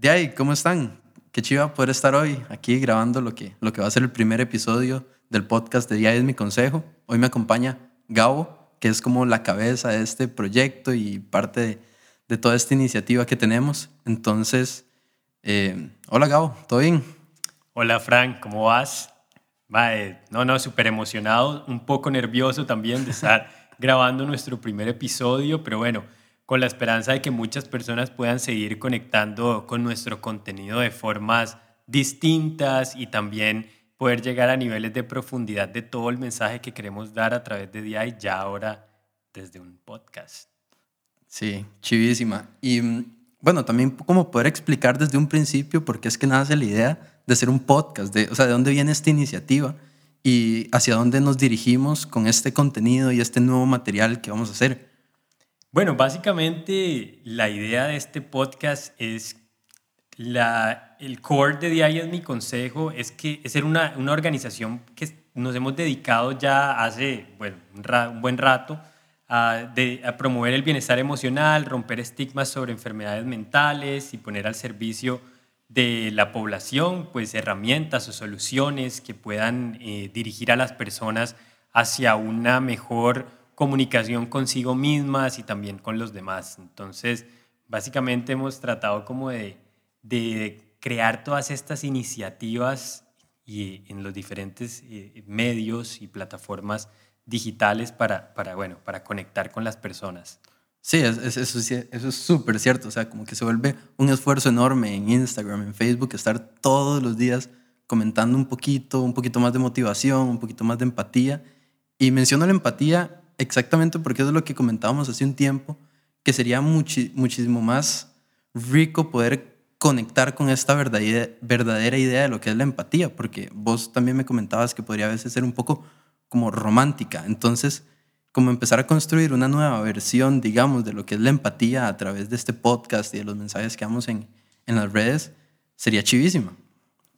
De ahí, ¿cómo están? Qué chiva poder estar hoy aquí grabando lo que, lo que va a ser el primer episodio del podcast de Día es mi consejo. Hoy me acompaña Gabo, que es como la cabeza de este proyecto y parte de, toda esta iniciativa que tenemos. Entonces, eh, hola Gabo, ¿todo bien? Hola Frank, ¿cómo vas? no, no, súper emocionado, un poco nervioso también de estar grabando nuestro primer episodio, pero bueno, con la esperanza de que muchas personas puedan seguir conectando con nuestro contenido de formas distintas y también poder llegar a niveles de profundidad de todo el mensaje que queremos dar a través de DI ya ahora desde un podcast. Sí, chivísima. Y mm, bueno, también como poder explicar desde un principio por qué es que nace la idea de hacer un podcast, de, o sea, de dónde viene esta iniciativa y hacia dónde nos dirigimos con este contenido y este nuevo material que vamos a hacer. Bueno, básicamente la idea de este podcast es la, el core de DI es mi consejo, es que es ser una, una organización que nos hemos dedicado ya hace bueno, un, buen rato a, de, promover el bienestar emocional, romper estigmas sobre enfermedades mentales y poner al servicio de la población pues herramientas o soluciones que puedan eh, dirigir a las personas hacia una mejor comunicación consigo mismas y también con los demás. Entonces, básicamente hemos tratado como de, de crear todas estas iniciativas y en los diferentes eh, medios y plataformas digitales para, para, bueno, para conectar con las personas. Sí, eso, eso, eso es súper cierto. O sea, como que se vuelve un esfuerzo enorme en Instagram, en Facebook, estar todos los días comentando un poquito, un poquito más de motivación, un poquito más de empatía. Y menciono la empatía exactamente porque es lo que comentábamos hace un tiempo, que sería muchísimo más rico poder conectar con esta verdadera idea de lo que es la empatía, porque vos también me comentabas que podría a veces ser un poco como romántica. Entonces, como empezar a construir una nueva versión, digamos, de lo que es la empatía a través de este podcast y de los mensajes que damos en, en las redes, sería chivísima.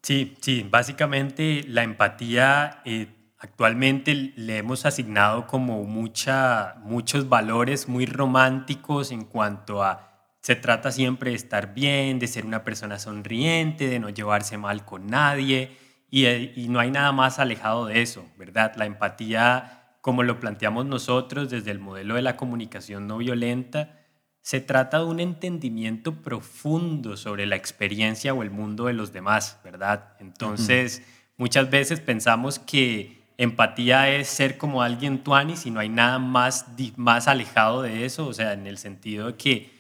Sí, sí, básicamente la empatía eh, Actualmente le hemos asignado como mucha, muchos valores muy románticos en cuanto a se trata siempre de estar bien, de ser una persona sonriente, de no llevarse mal con nadie y, y no hay nada más alejado de eso, ¿verdad? La empatía, como lo planteamos nosotros desde el modelo de la comunicación no violenta, se trata de un entendimiento profundo sobre la experiencia o el mundo de los demás, ¿verdad? Entonces, muchas veces pensamos que Empatía es ser como alguien tuani, si no hay nada más, más alejado de eso, o sea, en el sentido de que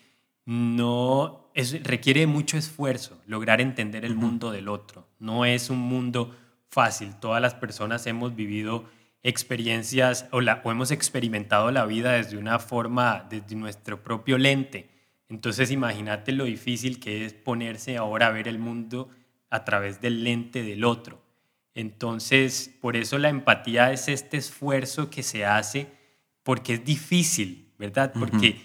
no es, requiere mucho esfuerzo lograr entender el mundo del otro. No es un mundo fácil. Todas las personas hemos vivido experiencias o, la, o hemos experimentado la vida desde una forma, desde nuestro propio lente. Entonces imagínate lo difícil que es ponerse ahora a ver el mundo a través del lente del otro. Entonces, por eso la empatía es este esfuerzo que se hace porque es difícil, ¿verdad? Porque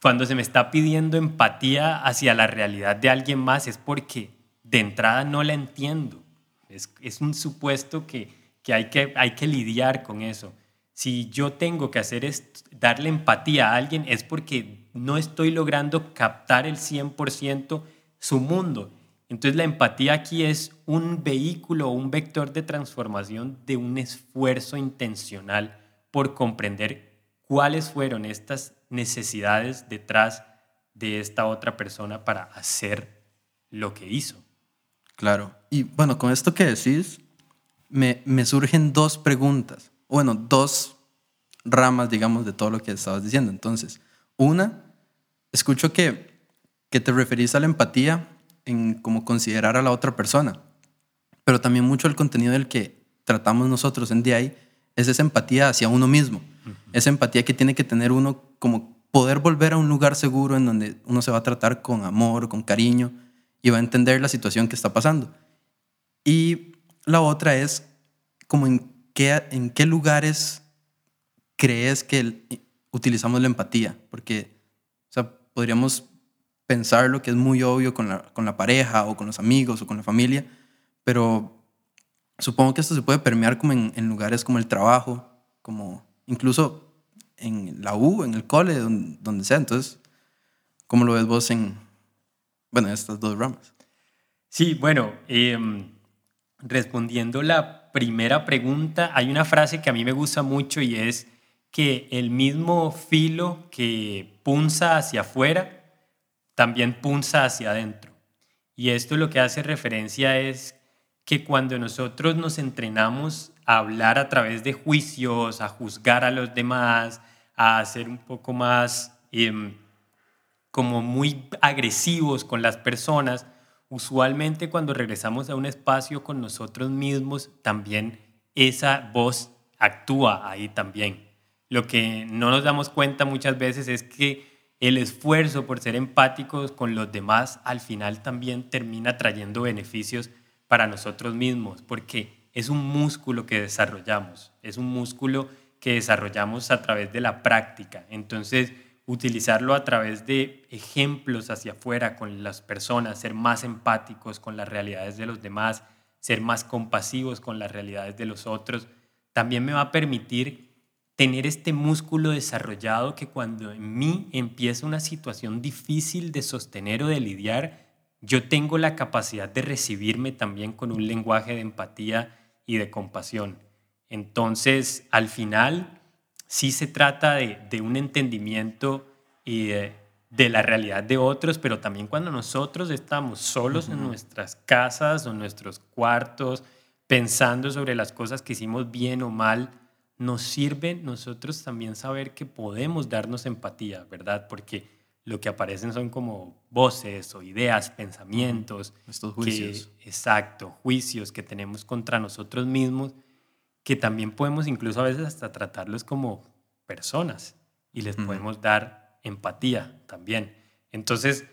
cuando se me está pidiendo empatía hacia la realidad de alguien más es porque de entrada no la entiendo. Es, un supuesto que, hay que hay que lidiar con eso. Si yo tengo que hacer es darle empatía a alguien es porque no estoy logrando captar el 100% su mundo entonces la empatía aquí es un vehículo, un vector de transformación de un esfuerzo intencional por comprender cuáles fueron estas necesidades detrás de esta otra persona para hacer lo que hizo. Claro. Y bueno, con esto que decís, me, me surgen dos preguntas, bueno, dos ramas, digamos, de todo lo que estabas diciendo. Entonces, una, escucho que, que te referís a la empatía en como considerar a la otra persona. Pero también mucho el contenido del que tratamos nosotros en DI es esa empatía hacia uno mismo. Esa empatía que tiene que tener uno como poder volver a un lugar seguro en donde uno se va a tratar con amor, con cariño y va a entender la situación que está pasando. Y la otra es como en qué, en qué lugares crees que utilizamos la empatía, porque o sea, podríamos pensar lo que es muy obvio con la, con la pareja o con los amigos o con la familia, pero supongo que esto se puede permear como en, lugares como el trabajo, como incluso en la U, en el cole, donde, donde sea. Entonces, ¿cómo lo ves vos en, bueno, estas dos ramas. Sí, bueno, em, respondiendo la primera pregunta, hay una frase que a mí me gusta mucho y es que el mismo filo que punza hacia afuera, también punza hacia adentro. Y esto lo que hace referencia es que cuando nosotros nos entrenamos a hablar a través de juicios, a juzgar a los demás, a ser un poco más em, como muy agresivos con las personas, usualmente cuando regresamos a un espacio con nosotros mismos, también esa voz actúa ahí también. Lo que no nos damos cuenta muchas veces es que el esfuerzo por ser empáticos con los demás al final también termina trayendo beneficios para nosotros mismos, porque es un músculo que desarrollamos, es un músculo que desarrollamos a través de la práctica. Entonces, utilizarlo a través de ejemplos hacia afuera con las personas, ser más empáticos con las realidades de los demás, ser más compasivos con las realidades de los otros, también me va a permitir tener este músculo desarrollado que cuando en mí empieza una situación difícil de sostener o de lidiar, yo tengo la capacidad de recibirme también con un lenguaje de empatía y de compasión. Entonces, al final, sí se trata de, un entendimiento y de, la realidad de otros, pero también cuando nosotros estamos solos en nuestras casas o en nuestros cuartos, pensando sobre las cosas que hicimos bien o mal, nos sirve nosotros también saber que podemos darnos empatía, ¿verdad? Porque lo que aparecen son como voces o ideas, pensamientos. Estos juicios. exacto, juicios que tenemos contra nosotros mismos que también podemos incluso a veces hasta tratarlos como personas y les podemos dar empatía también. Entonces,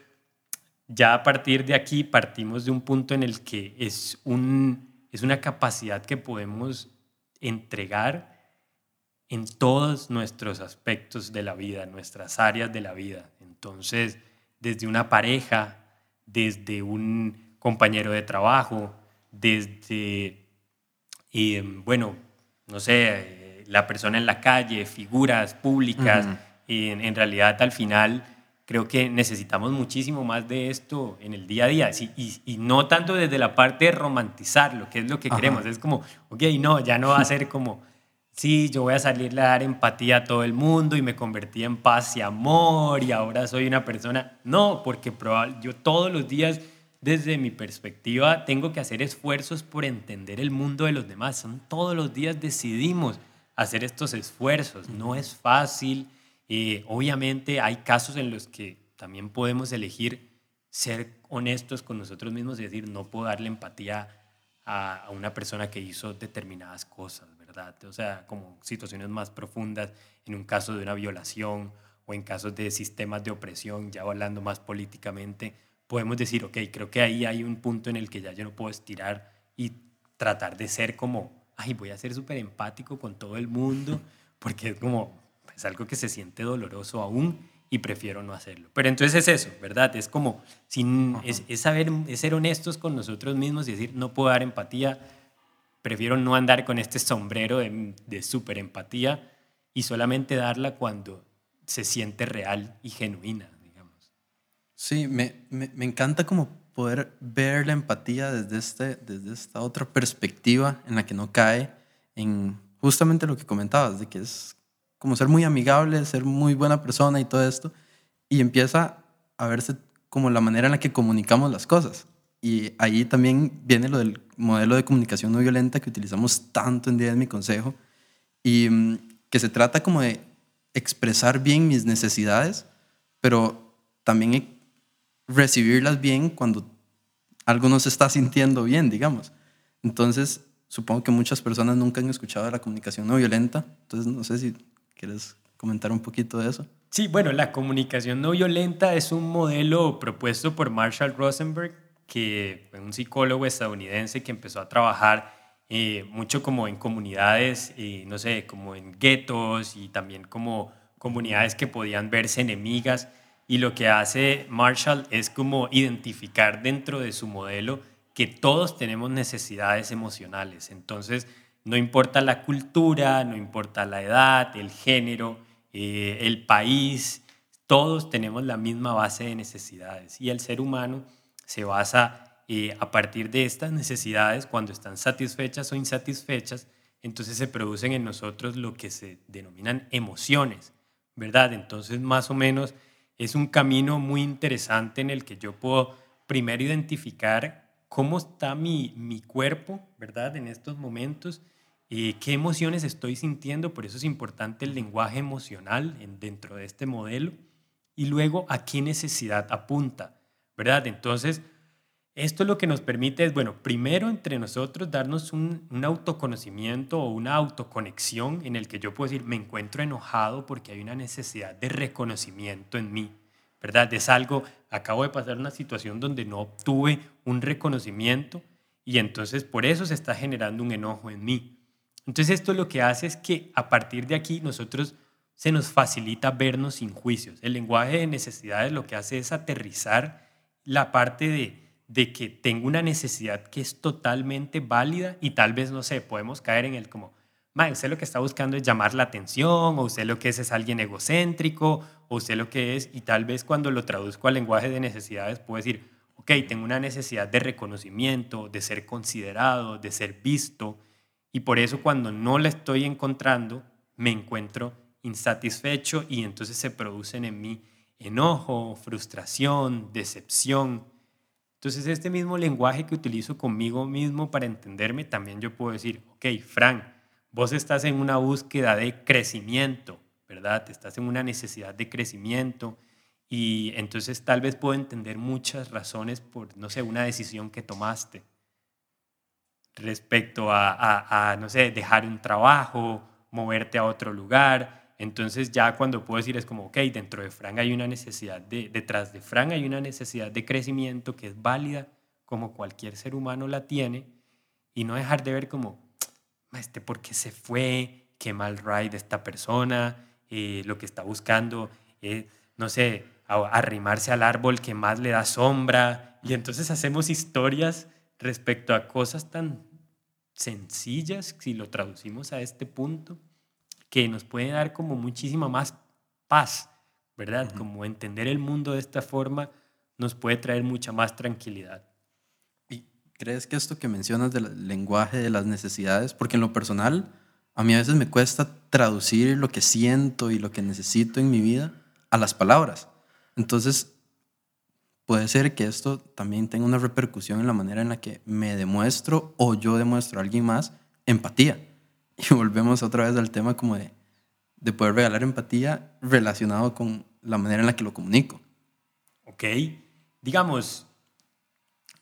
ya a partir de aquí partimos de un punto en el que es, un, es una capacidad que podemos entregar en todos nuestros aspectos de la vida, nuestras áreas de la vida. Entonces, desde una pareja, desde un compañero de trabajo, desde y bueno, no sé, la persona en la calle, figuras públicas, y en, realidad al final creo que necesitamos muchísimo más de esto en el día a día. Y, no tanto desde la parte de romantizarlo, que es lo que queremos, es como, ok, no, ya no va a ser como, sí, yo voy a salir a dar empatía a todo el mundo y me convertí en paz y amor y ahora soy una persona, no, porque yo todos los días desde mi perspectiva, tengo que hacer esfuerzos por entender el mundo de los demás. Son todos los días decidimos hacer estos esfuerzos. No es fácil. Eh, obviamente hay casos en los que también podemos elegir ser honestos con nosotros mismos y decir, no puedo darle empatía a una persona que hizo determinadas cosas, ¿verdad? O sea, como situaciones más profundas, en un caso de una violación o en casos de sistemas de opresión, ya hablando más políticamente, podemos decir, ok, creo que ahí hay un punto en el que ya yo no puedo estirar y tratar de ser como, ay, voy a ser súper empático con todo el mundo, porque es como, es algo que se siente doloroso aún y prefiero no hacerlo. Pero entonces es eso, ¿verdad? Es como, sin, es, saber, es ser honestos con nosotros mismos y decir, no puedo dar empatía, prefiero no andar con este sombrero de, de súper empatía y solamente darla cuando se siente real y genuina. Sí, me, me, me, encanta como poder ver la empatía desde, este, desde esta otra perspectiva en la que no cae en justamente lo que comentabas, de que es como ser muy amigable, ser muy buena persona y todo esto, y empieza a verse como la manera en la que comunicamos las cosas. Y ahí también viene lo del modelo de comunicación no violenta que utilizamos tanto en día en mi consejo, y mm, que se trata como de expresar bien mis necesidades, pero también recibirlas bien cuando algo no se está sintiendo bien, digamos. Entonces, supongo que muchas personas nunca han escuchado de la comunicación no violenta. Entonces, no sé si quieres comentar un poquito de eso. Sí, bueno, la comunicación no violenta es un modelo propuesto por Marshall Rosenberg, que es un psicólogo estadounidense que empezó a trabajar eh, mucho como en comunidades, eh, no sé, como en guetos y también como comunidades que podían verse enemigas y lo que hace Marshall es como identificar dentro de su modelo que todos tenemos necesidades emocionales. Entonces, no importa la cultura, no importa la edad, el género, eh, el país, todos tenemos la misma base de necesidades y el ser humano se basa eh, a partir de estas necesidades, cuando están satisfechas o insatisfechas, entonces se producen en nosotros lo que se denominan emociones, ¿verdad? Entonces más o menos es un camino muy interesante en el que yo puedo primero identificar cómo está mi, mi cuerpo, ¿verdad? En estos momentos, eh, qué emociones estoy sintiendo, por eso es importante el lenguaje emocional en, dentro de este modelo, y luego a qué necesidad apunta, ¿verdad? Entonces, esto lo que nos permite es, bueno, primero entre nosotros darnos un, autoconocimiento o una autoconexión en el que yo puedo decir, me encuentro enojado porque hay una necesidad de reconocimiento en mí, ¿verdad? Es algo, acabo de pasar una situación donde no obtuve un reconocimiento y entonces por eso se está generando un enojo en mí. Entonces esto lo que hace es que a partir de aquí nosotros se nos facilita vernos sin juicios. El lenguaje de necesidades lo que hace es aterrizar la parte de de que tengo una necesidad que es totalmente válida y tal vez, no sé, podemos caer en el como, usted lo que está buscando es llamar la atención, o usted lo que es es alguien egocéntrico, o usted lo que es, y tal vez cuando lo traduzco al lenguaje de necesidades puedo decir, ok, tengo una necesidad de reconocimiento, de ser considerado, de ser visto, y por eso cuando no la estoy encontrando, me encuentro insatisfecho y entonces se producen en mí enojo, frustración, decepción, entonces, este mismo lenguaje que utilizo conmigo mismo para entenderme, también yo puedo decir, ok, Frank, vos estás en una búsqueda de crecimiento, ¿verdad? Estás en una necesidad de crecimiento y entonces tal vez puedo entender muchas razones por, no sé, una decisión que tomaste respecto a, a no sé, dejar un trabajo, moverte a otro lugar, entonces ya cuando puedo decir es como, ok, dentro de Frank hay una necesidad, de, detrás de Frank hay una necesidad de crecimiento que es válida como cualquier ser humano la tiene y no dejar de ver como, este, ¿por qué se fue? ¿Qué mal ride esta persona? Eh, lo que está buscando es, no sé, arrimarse al árbol que más le da sombra. Y entonces hacemos historias respecto a cosas tan sencillas, si lo traducimos a este punto, que nos puede dar como muchísima más paz, ¿verdad? Como entender el mundo de esta forma nos puede traer mucha más tranquilidad. ¿Y crees que esto que mencionas del lenguaje de las necesidades, porque en lo personal, a mí a veces me cuesta traducir lo que siento y lo que necesito en mi vida a las palabras. Entonces, puede ser que esto también tenga una repercusión en la manera en la que me demuestro o yo demuestro a alguien más empatía. Y volvemos otra vez al tema como de, de poder regalar empatía relacionado con la manera en la que lo comunico. Ok, digamos,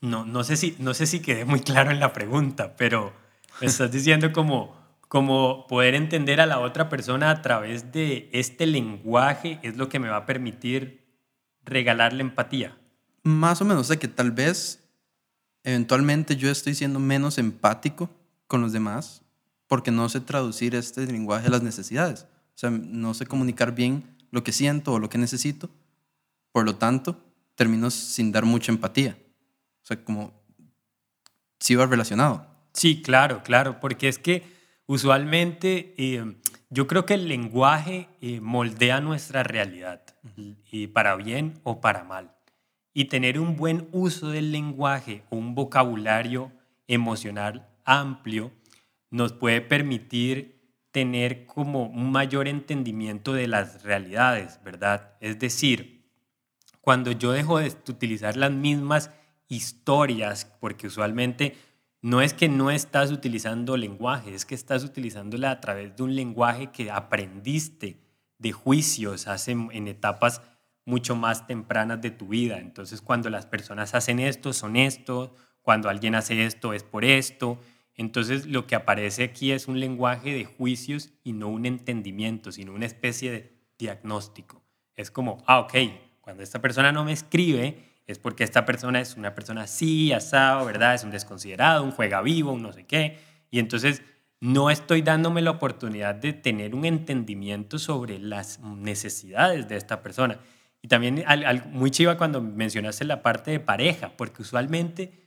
no, no, sé, si, no sé si quedé muy claro en la pregunta, pero me estás diciendo como, como poder entender a la otra persona a través de este lenguaje es lo que me va a permitir regalarle empatía. Más o menos, o sea que tal vez eventualmente yo estoy siendo menos empático con los demás porque no sé traducir este lenguaje de las necesidades. O sea, no sé comunicar bien lo que siento o lo que necesito. Por lo tanto, termino sin dar mucha empatía. O sea, como si va relacionado. Sí, claro, claro, porque es que usualmente eh, yo creo que el lenguaje eh, moldea nuestra realidad, y para bien o para mal. Y tener un buen uso del lenguaje o un vocabulario emocional amplio nos puede permitir tener como un mayor entendimiento de las realidades, ¿verdad? Es decir, cuando yo dejo de utilizar las mismas historias, porque usualmente no es que no estás utilizando lenguaje, es que estás utilizándola a través de un lenguaje que aprendiste de juicios hace, en etapas mucho más tempranas de tu vida. Entonces, cuando las personas hacen esto, son esto, cuando alguien hace esto, es por esto. Entonces lo que aparece aquí es un lenguaje de juicios y no un entendimiento, sino una especie de diagnóstico. Es como, ah, ok, cuando esta persona no me escribe es porque esta persona es una persona así, asado, ¿verdad? Es un desconsiderado, un juega vivo, un no sé qué. Y entonces no estoy dándome la oportunidad de tener un entendimiento sobre las necesidades de esta persona. Y también muy chiva cuando mencionaste la parte de pareja, porque usualmente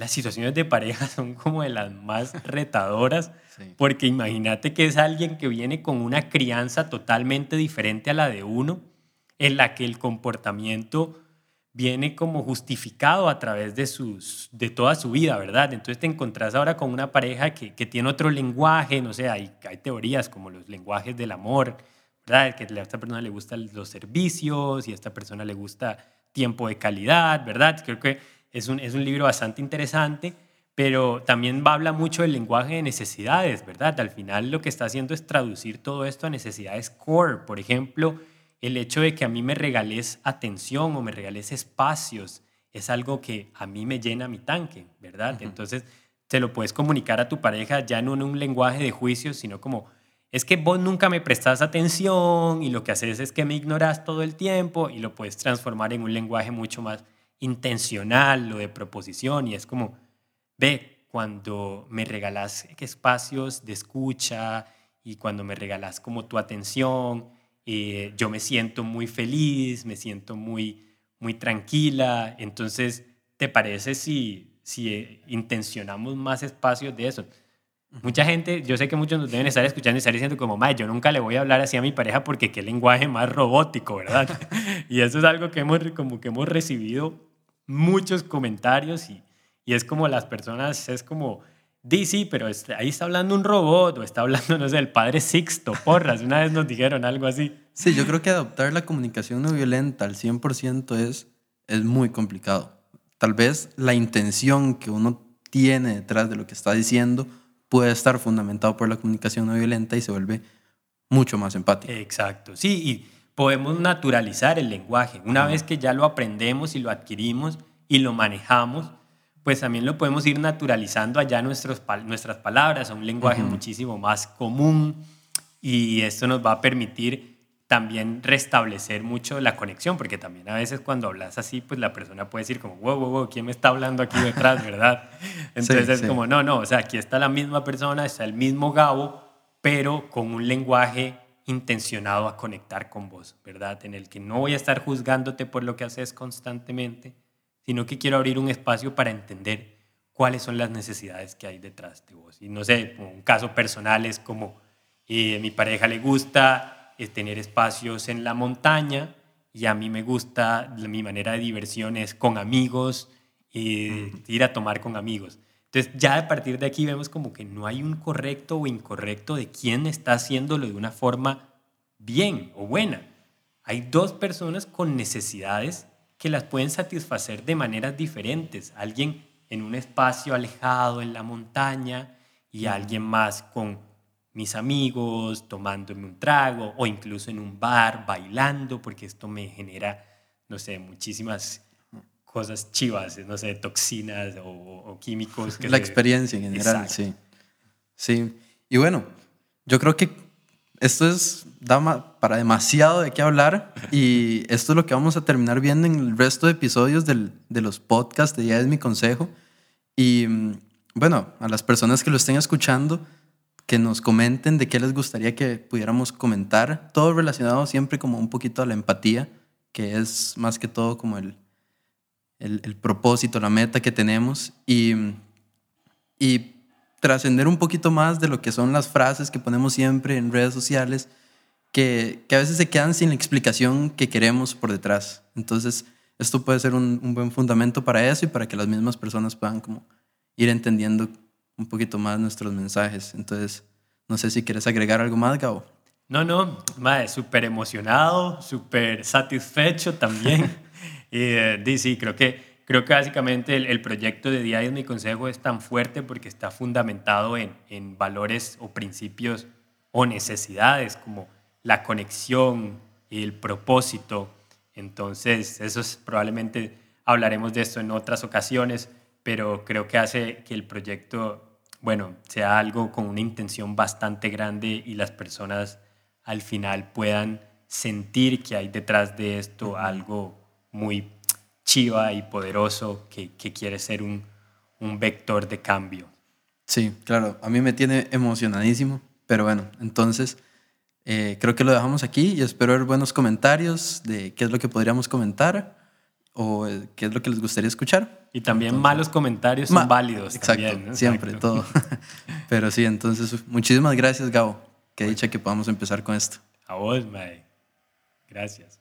las situaciones de pareja son como de las más retadoras, porque imagínate que es alguien que viene con una crianza totalmente diferente a la de uno. en la que el comportamiento viene como justificado a través de, sus, de toda su vida, ¿verdad? Entonces te encontrás ahora con una pareja que, que tiene otro lenguaje, no sé, hay, hay teorías como los lenguajes del amor, ¿verdad? Que a esta persona le gustan los servicios y a esta persona le gusta tiempo de calidad, ¿verdad? Creo que es un, es un libro bastante interesante, pero también habla mucho del lenguaje de necesidades, ¿verdad? Al final lo que está haciendo es traducir todo esto a necesidades core, por ejemplo, el hecho de que a mí me regales atención o me regales espacios es algo que a mí me llena mi tanque, ¿verdad? Entonces, te lo puedes comunicar a tu pareja ya no en un lenguaje de juicio, sino como, es que vos nunca me prestas atención y lo que haces es que me ignoras todo el tiempo y lo puedes transformar en un lenguaje mucho más intencional o de proposición y es como, ve, cuando me regalas espacios de escucha y cuando me regalas como tu atención, eh, yo me siento muy feliz, me siento muy, muy tranquila. Entonces, ¿te parece si, si eh, intencionamos más espacios de eso? Mucha gente, yo sé que muchos nos deben estar escuchando y estar diciendo como, madre, yo nunca le voy a hablar así a mi pareja porque qué lenguaje más robótico, ¿verdad? y eso es algo que hemos, como que hemos recibido muchos comentarios y, y es como las personas, es como, Di sí, pero ahí está hablando un robot o está hablando, no sé, el padre Sixto, porras. Una vez nos dijeron algo así. Sí, yo creo que adoptar la comunicación no violenta al 100% es, es muy complicado. Tal vez la intención que uno tiene detrás de lo que está diciendo puede estar fundamentado por la comunicación no violenta y se vuelve mucho más empático. Exacto, sí, y podemos naturalizar el lenguaje. Una vez que ya lo aprendemos y lo adquirimos y lo manejamos, pues también lo podemos ir naturalizando allá nuestros, nuestras palabras a un lenguaje muchísimo más común. Y esto nos va a permitir también restablecer mucho la conexión, porque también a veces cuando hablas así, pues la persona puede decir como, wow, wow, wow, ¿quién me está hablando aquí detrás, verdad? Entonces es como, no, no, o sea, aquí está la misma persona, está el mismo Gabo, pero con un lenguaje intencionado a conectar con vos, ¿verdad? En el que no voy a estar juzgándote por lo que haces constantemente, sino que quiero abrir un espacio para entender cuáles son las necesidades que hay detrás de vos. Y no sé, un caso personal es como eh, a mi pareja le gusta es tener espacios en la montaña y a mí me gusta, mi manera de diversión es con amigos, y ir a tomar con amigos. Entonces ya a partir de aquí vemos como que no hay un correcto o incorrecto de quién está haciéndolo de una forma bien o buena. Hay dos personas con necesidades que las pueden satisfacer de maneras diferentes. Alguien en un espacio alejado en la montaña y alguien más con mis amigos, tomándome un trago o incluso en un bar bailando, porque esto me genera, no sé, muchísimas cosas chivas, no sé, toxinas o, químicos. Que la experiencia en general, sí. Sí. Y bueno, yo creo que esto es da para demasiado de qué hablar y esto es lo que vamos a terminar viendo en el resto de episodios del, de los podcasts de Ya es mi consejo. Y mm, bueno, a las personas que lo estén escuchando, que nos comenten de qué les gustaría que pudiéramos comentar, todo relacionado siempre como un poquito a la empatía, que es más que todo como el, el, el propósito, la meta que tenemos. Y, y trascender un poquito más de lo que son las frases que ponemos siempre en redes sociales, que, que, a veces se quedan sin la explicación que queremos por detrás. Entonces, esto puede ser un, un, buen fundamento para eso y para que las mismas personas puedan como ir entendiendo un poquito más nuestros mensajes. Entonces, no sé si quieres agregar algo más, Gabo. No, no, súper emocionado, súper satisfecho también. y eh, sí, creo que Creo que básicamente el, proyecto de de mi consejo es tan fuerte porque está fundamentado en, en valores o principios o necesidades como la conexión y el propósito. Entonces, eso es, probablemente hablaremos de esto en otras ocasiones, pero creo que hace que el proyecto, bueno, sea algo con una intención bastante grande y las personas al final puedan sentir que hay detrás de esto algo muy chiva y poderoso que, que quiere ser un, un, vector de cambio. Sí, claro, a mí me tiene emocionadísimo, pero bueno, entonces eh, creo que lo dejamos aquí y espero ver buenos comentarios de qué es lo que podríamos comentar o eh, qué es lo que les gustaría escuchar. Y también malos comentarios son válidos. Exacto, siempre, todo. pero sí, entonces muchísimas gracias, Gabo. Qué dicha que podamos empezar con esto. A vos, Mae. Gracias.